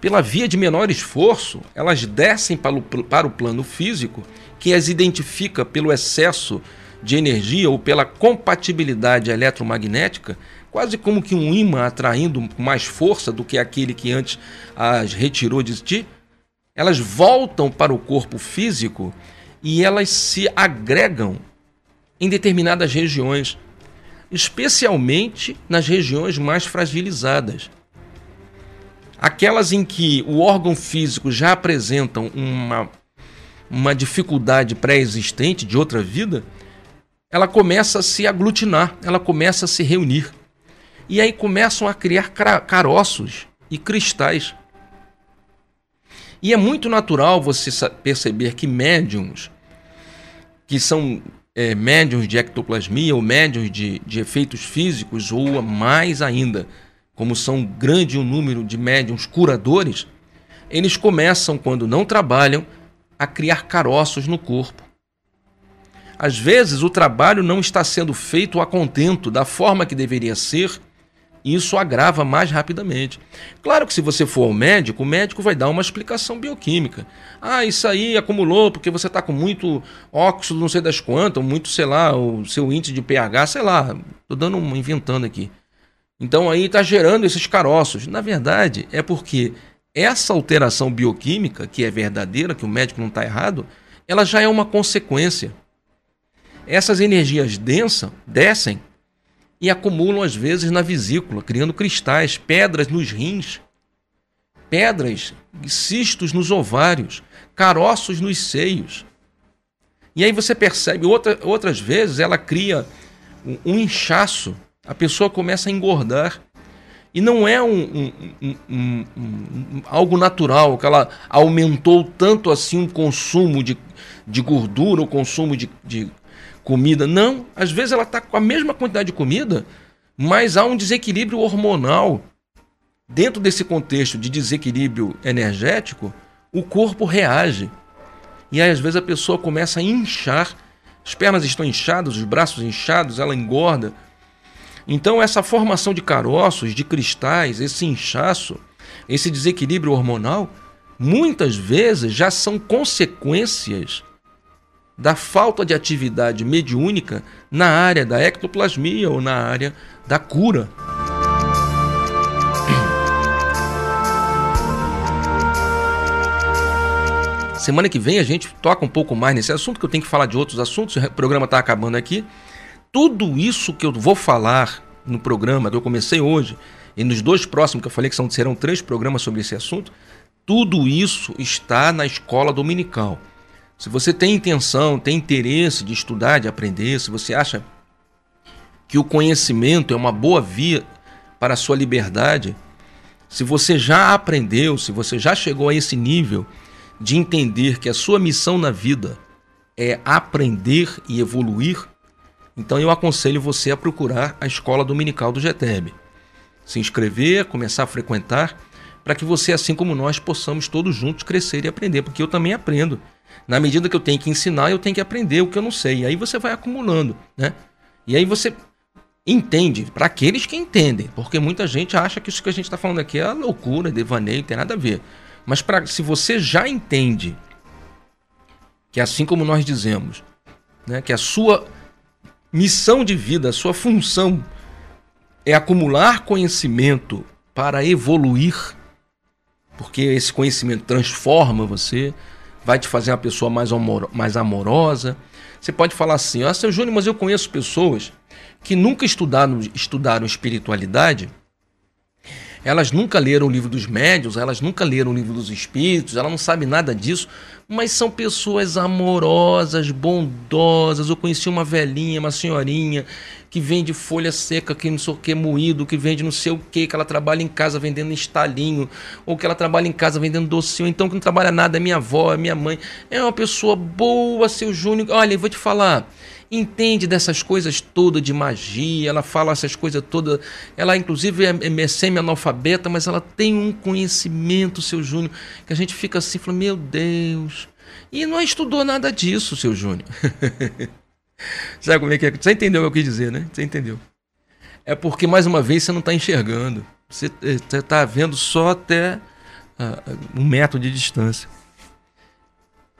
Pela via de menor esforço, elas descem para o, para o plano físico, que as identifica pelo excesso de energia ou pela compatibilidade eletromagnética, quase como que um imã atraindo mais força do que aquele que antes as retirou de ti. Elas voltam para o corpo físico e elas se agregam em determinadas regiões, especialmente nas regiões mais fragilizadas. Aquelas em que o órgão físico já apresenta uma, uma dificuldade pré-existente de outra vida, ela começa a se aglutinar, ela começa a se reunir. E aí começam a criar caroços e cristais. E é muito natural você perceber que médiums que são é, médiums de ectoplasmia ou médiums de, de efeitos físicos, ou mais ainda, como são grande o número de médiums curadores, eles começam, quando não trabalham, a criar caroços no corpo. Às vezes o trabalho não está sendo feito a contento da forma que deveria ser isso agrava mais rapidamente. Claro que se você for ao médico, o médico vai dar uma explicação bioquímica. Ah, isso aí acumulou porque você está com muito óxido, não sei das quantas, muito, sei lá, o seu índice de pH, sei lá, estou dando inventando aqui. Então aí está gerando esses caroços. Na verdade, é porque essa alteração bioquímica, que é verdadeira, que o médico não está errado, ela já é uma consequência. Essas energias densas descem e acumulam às vezes na vesícula, criando cristais, pedras nos rins, pedras, cistos nos ovários, caroços nos seios. E aí você percebe, outra, outras vezes ela cria um, um inchaço, a pessoa começa a engordar. E não é um, um, um, algo natural, que ela aumentou tanto assim o consumo de, de gordura, o consumo de, de comida. Não, às vezes ela está com a mesma quantidade de comida, mas há um desequilíbrio hormonal. Dentro desse contexto de desequilíbrio energético, o corpo reage. E aí, às vezes, a pessoa começa a inchar, as pernas estão inchadas, os braços inchados, ela engorda. Então, essa formação de caroços, de cristais, esse inchaço, esse desequilíbrio hormonal, muitas vezes já são consequências da falta de atividade mediúnica na área da ectoplasmia ou na área da cura. Semana que vem a gente toca um pouco mais nesse assunto, que eu tenho que falar de outros assuntos, o programa está acabando aqui. Tudo isso que eu vou falar no programa, que eu comecei hoje, e nos dois próximos que eu falei que são, serão três programas sobre esse assunto, tudo isso está na escola dominical. Se você tem intenção, tem interesse de estudar, de aprender, se você acha que o conhecimento é uma boa via para a sua liberdade, se você já aprendeu, se você já chegou a esse nível de entender que a sua missão na vida é aprender e evoluir, então eu aconselho você a procurar a escola dominical do GTEB. Se inscrever, começar a frequentar, para que você, assim como nós, possamos todos juntos crescer e aprender, porque eu também aprendo. Na medida que eu tenho que ensinar, eu tenho que aprender o que eu não sei. E aí você vai acumulando, né? E aí você entende, para aqueles que entendem, porque muita gente acha que isso que a gente está falando aqui é loucura, devaneio, tem nada a ver. Mas pra, se você já entende que assim como nós dizemos, né, que a sua missão de vida, sua função é acumular conhecimento para evoluir, porque esse conhecimento transforma você, vai te fazer uma pessoa mais, amor, mais amorosa. Você pode falar assim, ah, seu Júnior, mas eu conheço pessoas que nunca estudaram, estudaram espiritualidade elas nunca leram o livro dos médios, elas nunca leram o livro dos espíritos, ela não sabe nada disso, mas são pessoas amorosas, bondosas. Eu conheci uma velhinha, uma senhorinha, que vende folha seca, que não sei o que, moído, que vende não sei o que, que ela trabalha em casa vendendo estalinho, ou que ela trabalha em casa vendendo docinho, então que não trabalha nada, é minha avó, é minha mãe. É uma pessoa boa, seu Júnior. Olha, eu vou te falar entende dessas coisas todas de magia, ela fala essas coisas todas. Ela, inclusive, é, é semi-analfabeta, mas ela tem um conhecimento, seu Júnior, que a gente fica assim, falando, meu Deus. E não estudou nada disso, seu Júnior. Sabe como é que é? Você entendeu o que eu quis dizer, né? Você entendeu. É porque, mais uma vez, você não está enxergando. Você está vendo só até uh, um metro de distância.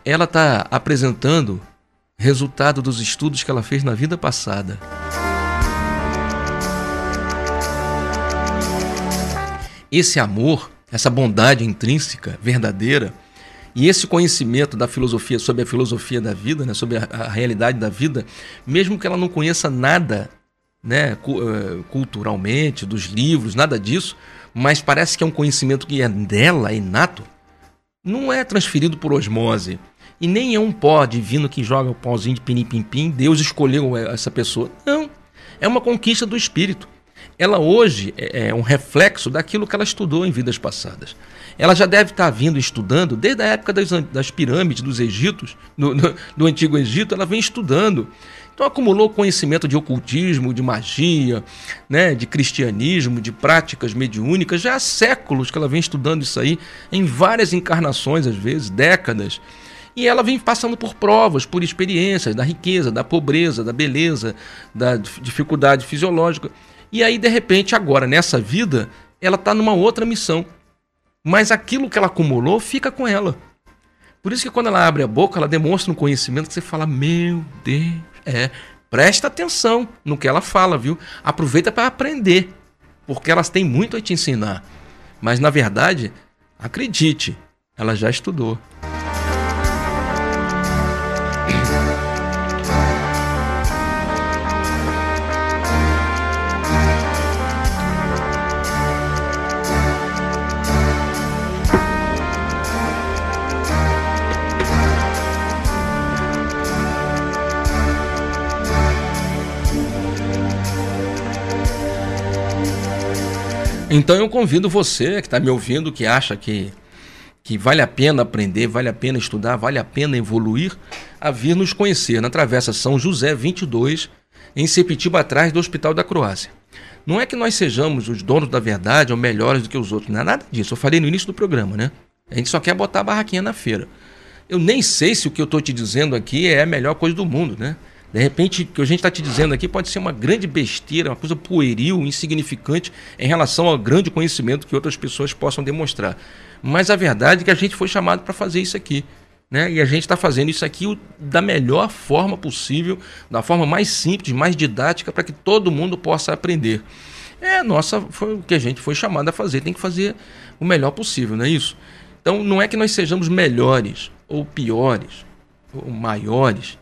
Ela está apresentando resultado dos estudos que ela fez na vida passada. Esse amor, essa bondade intrínseca, verdadeira, e esse conhecimento da filosofia sobre a filosofia da vida, né, sobre a, a realidade da vida, mesmo que ela não conheça nada né, eh, culturalmente, dos livros, nada disso, mas parece que é um conhecimento que é dela, é inato, não é transferido por osmose, e nem é um pó divino que joga o pauzinho de pinim-pim-pim, Deus escolheu essa pessoa. Não. É uma conquista do espírito. Ela hoje é, é um reflexo daquilo que ela estudou em vidas passadas. Ela já deve estar vindo estudando desde a época das, das pirâmides, dos Egitos, do, do, do Antigo Egito, ela vem estudando. Então acumulou conhecimento de ocultismo, de magia, né, de cristianismo, de práticas mediúnicas. Já há séculos que ela vem estudando isso aí, em várias encarnações, às vezes, décadas. E ela vem passando por provas, por experiências da riqueza, da pobreza, da beleza, da dificuldade fisiológica. E aí, de repente, agora, nessa vida, ela está numa outra missão. Mas aquilo que ela acumulou fica com ela. Por isso que quando ela abre a boca, ela demonstra um conhecimento que você fala: Meu Deus, é. Presta atenção no que ela fala, viu? Aproveita para aprender, porque elas têm muito a te ensinar. Mas na verdade, acredite, ela já estudou. Então eu convido você que está me ouvindo, que acha que, que vale a pena aprender, vale a pena estudar, vale a pena evoluir, a vir nos conhecer na Travessa São José 22, em Sepitiba, atrás do Hospital da Croácia. Não é que nós sejamos os donos da verdade ou melhores do que os outros, não é nada disso. Eu falei no início do programa, né? A gente só quer botar a barraquinha na feira. Eu nem sei se o que eu estou te dizendo aqui é a melhor coisa do mundo, né? De repente, o que a gente está te dizendo aqui pode ser uma grande besteira, uma coisa pueril, insignificante em relação ao grande conhecimento que outras pessoas possam demonstrar. Mas a verdade é que a gente foi chamado para fazer isso aqui. Né? E a gente está fazendo isso aqui da melhor forma possível, da forma mais simples, mais didática, para que todo mundo possa aprender. É, nossa, foi o que a gente foi chamado a fazer, tem que fazer o melhor possível, não é isso? Então não é que nós sejamos melhores ou piores ou maiores,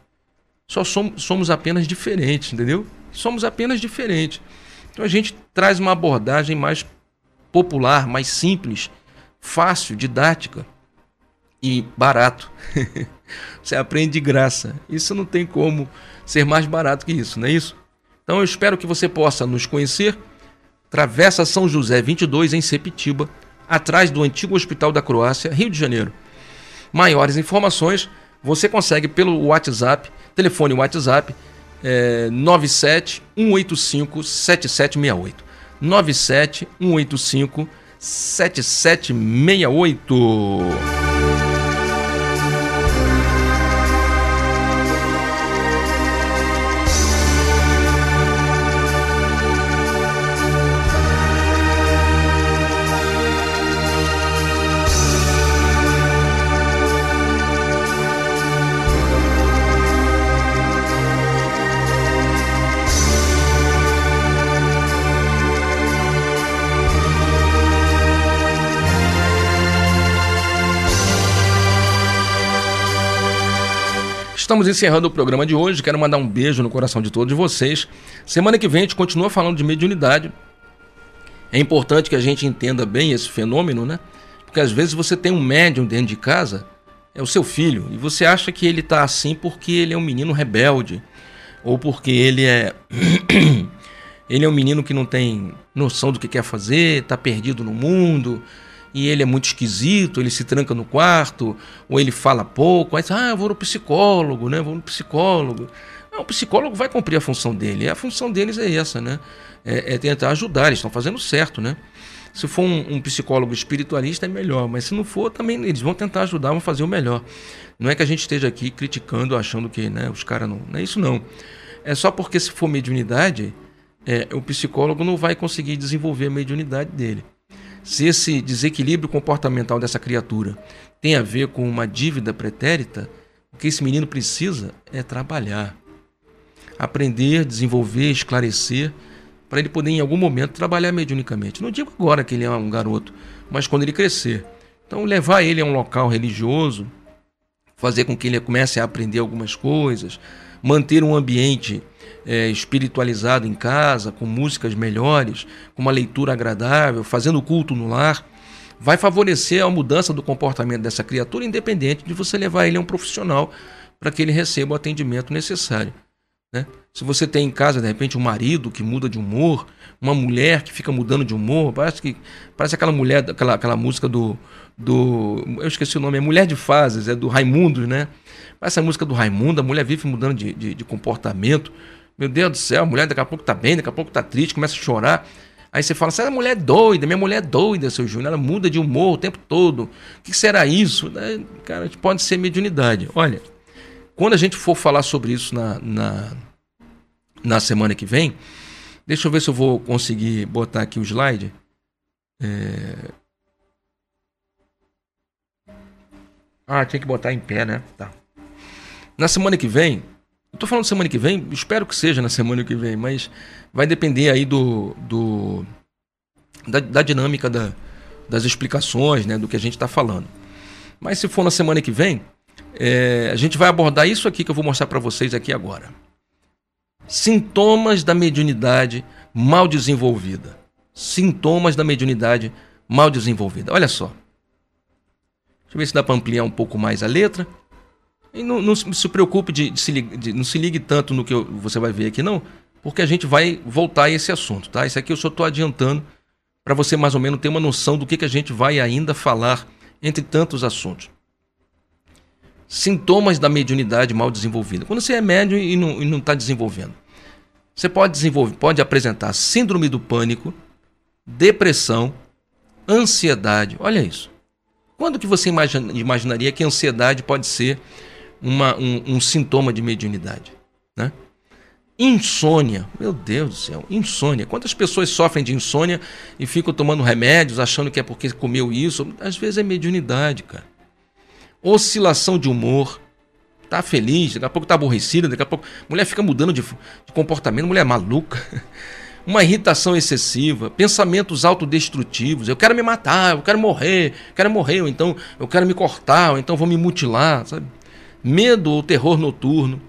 só somos, somos apenas diferentes, entendeu? Somos apenas diferentes. Então a gente traz uma abordagem mais popular, mais simples, fácil, didática e barato. Você aprende de graça. Isso não tem como ser mais barato que isso, não é isso? Então eu espero que você possa nos conhecer. Travessa São José 22 em Sepitiba, atrás do antigo Hospital da Croácia, Rio de Janeiro. Maiores informações você consegue pelo WhatsApp Telefone WhatsApp é 97 185 7768. 97 185 7768. Estamos encerrando o programa de hoje. Quero mandar um beijo no coração de todos vocês. Semana que vem a gente continua falando de mediunidade. É importante que a gente entenda bem esse fenômeno, né? Porque às vezes você tem um médium dentro de casa, é o seu filho, e você acha que ele está assim porque ele é um menino rebelde, ou porque ele é. ele é um menino que não tem noção do que quer fazer, está perdido no mundo e ele é muito esquisito, ele se tranca no quarto, ou ele fala pouco, aí ah, eu vou no psicólogo, né? Vou no psicólogo. Não, o psicólogo vai cumprir a função dele, a função deles é essa, né? É, é tentar ajudar, eles estão fazendo certo, né? Se for um, um, psicólogo espiritualista é melhor, mas se não for, também eles vão tentar ajudar, vão fazer o melhor. Não é que a gente esteja aqui criticando, achando que né, os caras não. Não é isso não. É só porque se for mediunidade, é, o psicólogo não vai conseguir desenvolver a mediunidade dele se esse desequilíbrio comportamental dessa criatura tem a ver com uma dívida pretérita, o que esse menino precisa é trabalhar, aprender, desenvolver, esclarecer, para ele poder em algum momento trabalhar mediunicamente. Não digo agora que ele é um garoto, mas quando ele crescer. Então, levar ele a um local religioso, fazer com que ele comece a aprender algumas coisas, manter um ambiente é, espiritualizado em casa, com músicas melhores, com uma leitura agradável, fazendo culto no lar, vai favorecer a mudança do comportamento dessa criatura, independente de você levar ele a um profissional para que ele receba o atendimento necessário. Né? Se você tem em casa, de repente, um marido que muda de humor, uma mulher que fica mudando de humor, parece que parece aquela mulher, aquela, aquela música do, do. Eu esqueci o nome, é Mulher de Fases, é do Raimundo, né? Essa música do Raimundo, a mulher vive mudando de, de, de comportamento. Meu Deus do céu, a mulher daqui a pouco tá bem, daqui a pouco tá triste, começa a chorar. Aí você fala, essa mulher é doida, minha mulher é doida, seu Júnior, ela muda de humor o tempo todo. O que será isso? Cara, pode ser mediunidade. Olha, quando a gente for falar sobre isso na, na, na semana que vem, deixa eu ver se eu vou conseguir botar aqui o slide. É... Ah, tinha que botar em pé, né? Tá. Na semana que vem, Estou falando semana que vem, espero que seja na semana que vem, mas vai depender aí do, do da, da dinâmica da, das explicações, né, do que a gente está falando. Mas se for na semana que vem, é, a gente vai abordar isso aqui que eu vou mostrar para vocês aqui agora. Sintomas da mediunidade mal desenvolvida. Sintomas da mediunidade mal desenvolvida. Olha só. Deixa eu ver se dá para ampliar um pouco mais a letra. E não, não se preocupe de, de, se, de, não se ligue tanto no que eu, você vai ver aqui, não, porque a gente vai voltar a esse assunto, tá? Isso aqui eu só estou adiantando para você mais ou menos ter uma noção do que, que a gente vai ainda falar entre tantos assuntos. Sintomas da mediunidade mal desenvolvida. Quando você é médium e não está desenvolvendo, você pode desenvolver, pode apresentar síndrome do pânico, depressão, ansiedade. Olha isso. Quando que você imagina, imaginaria que ansiedade pode ser uma, um, um sintoma de mediunidade? Né? Insônia, meu Deus do céu, insônia. Quantas pessoas sofrem de insônia e ficam tomando remédios achando que é porque comeu isso? Às vezes é mediunidade, cara. Oscilação de humor. Tá feliz, daqui a pouco tá aborrecida, daqui a pouco. Mulher fica mudando de, de comportamento, mulher é maluca. Uma irritação excessiva, pensamentos autodestrutivos. Eu quero me matar, eu quero morrer, eu quero morrer, ou então eu quero me cortar, ou então vou me mutilar, sabe? Medo ou terror noturno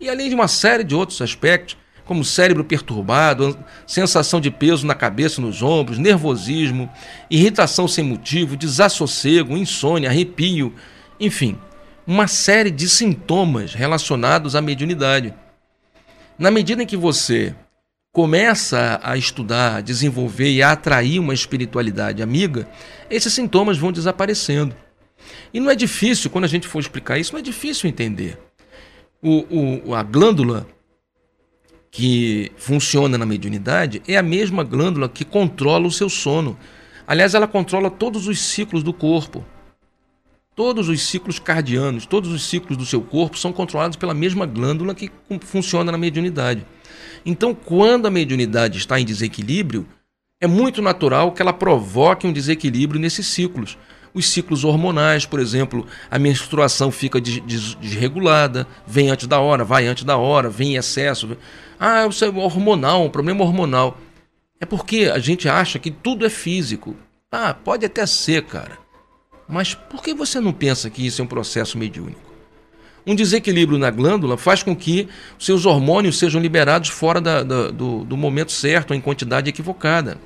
e além de uma série de outros aspectos, como cérebro perturbado, sensação de peso na cabeça, nos ombros, nervosismo, irritação sem motivo, desassossego, insônia, arrepio, enfim, uma série de sintomas relacionados à mediunidade. Na medida em que você começa a estudar, a desenvolver e a atrair uma espiritualidade amiga, esses sintomas vão desaparecendo. E não é difícil, quando a gente for explicar isso, não é difícil entender o, o, a glândula que funciona na mediunidade é a mesma glândula que controla o seu sono. Aliás, ela controla todos os ciclos do corpo. Todos os ciclos cardianos, todos os ciclos do seu corpo são controlados pela mesma glândula que funciona na mediunidade. Então, quando a mediunidade está em desequilíbrio, é muito natural que ela provoque um desequilíbrio nesses ciclos os ciclos hormonais, por exemplo, a menstruação fica desregulada, vem antes da hora, vai antes da hora, vem em excesso. Ah, isso é hormonal, um problema hormonal. É porque a gente acha que tudo é físico. Ah, pode até ser, cara. Mas por que você não pensa que isso é um processo mediúnico? Um desequilíbrio na glândula faz com que seus hormônios sejam liberados fora da, da, do, do momento certo, em quantidade equivocada.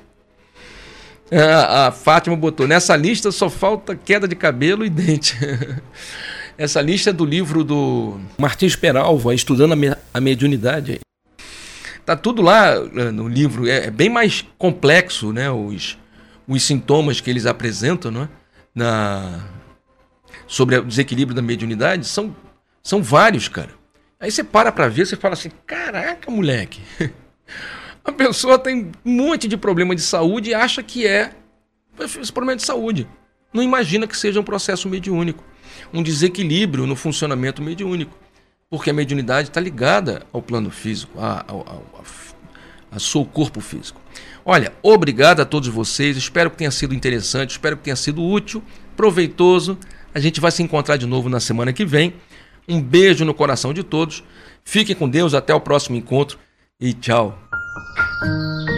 É, a Fátima botou: nessa lista só falta queda de cabelo e dente. Essa lista é do livro do Martins Peralva, Estudando a Mediunidade. Tá tudo lá eh, no livro, é, é bem mais complexo, né? Os, os sintomas que eles apresentam, né? Na, sobre o desequilíbrio da mediunidade são, são vários, cara. Aí você para pra ver, você fala assim: caraca, moleque. A pessoa tem um monte de problema de saúde e acha que é esse problema de saúde. Não imagina que seja um processo mediúnico, um desequilíbrio no funcionamento mediúnico, porque a mediunidade está ligada ao plano físico, a, a, a, a seu corpo físico. Olha, obrigado a todos vocês, espero que tenha sido interessante, espero que tenha sido útil, proveitoso. A gente vai se encontrar de novo na semana que vem. Um beijo no coração de todos. Fiquem com Deus, até o próximo encontro e tchau. 啊。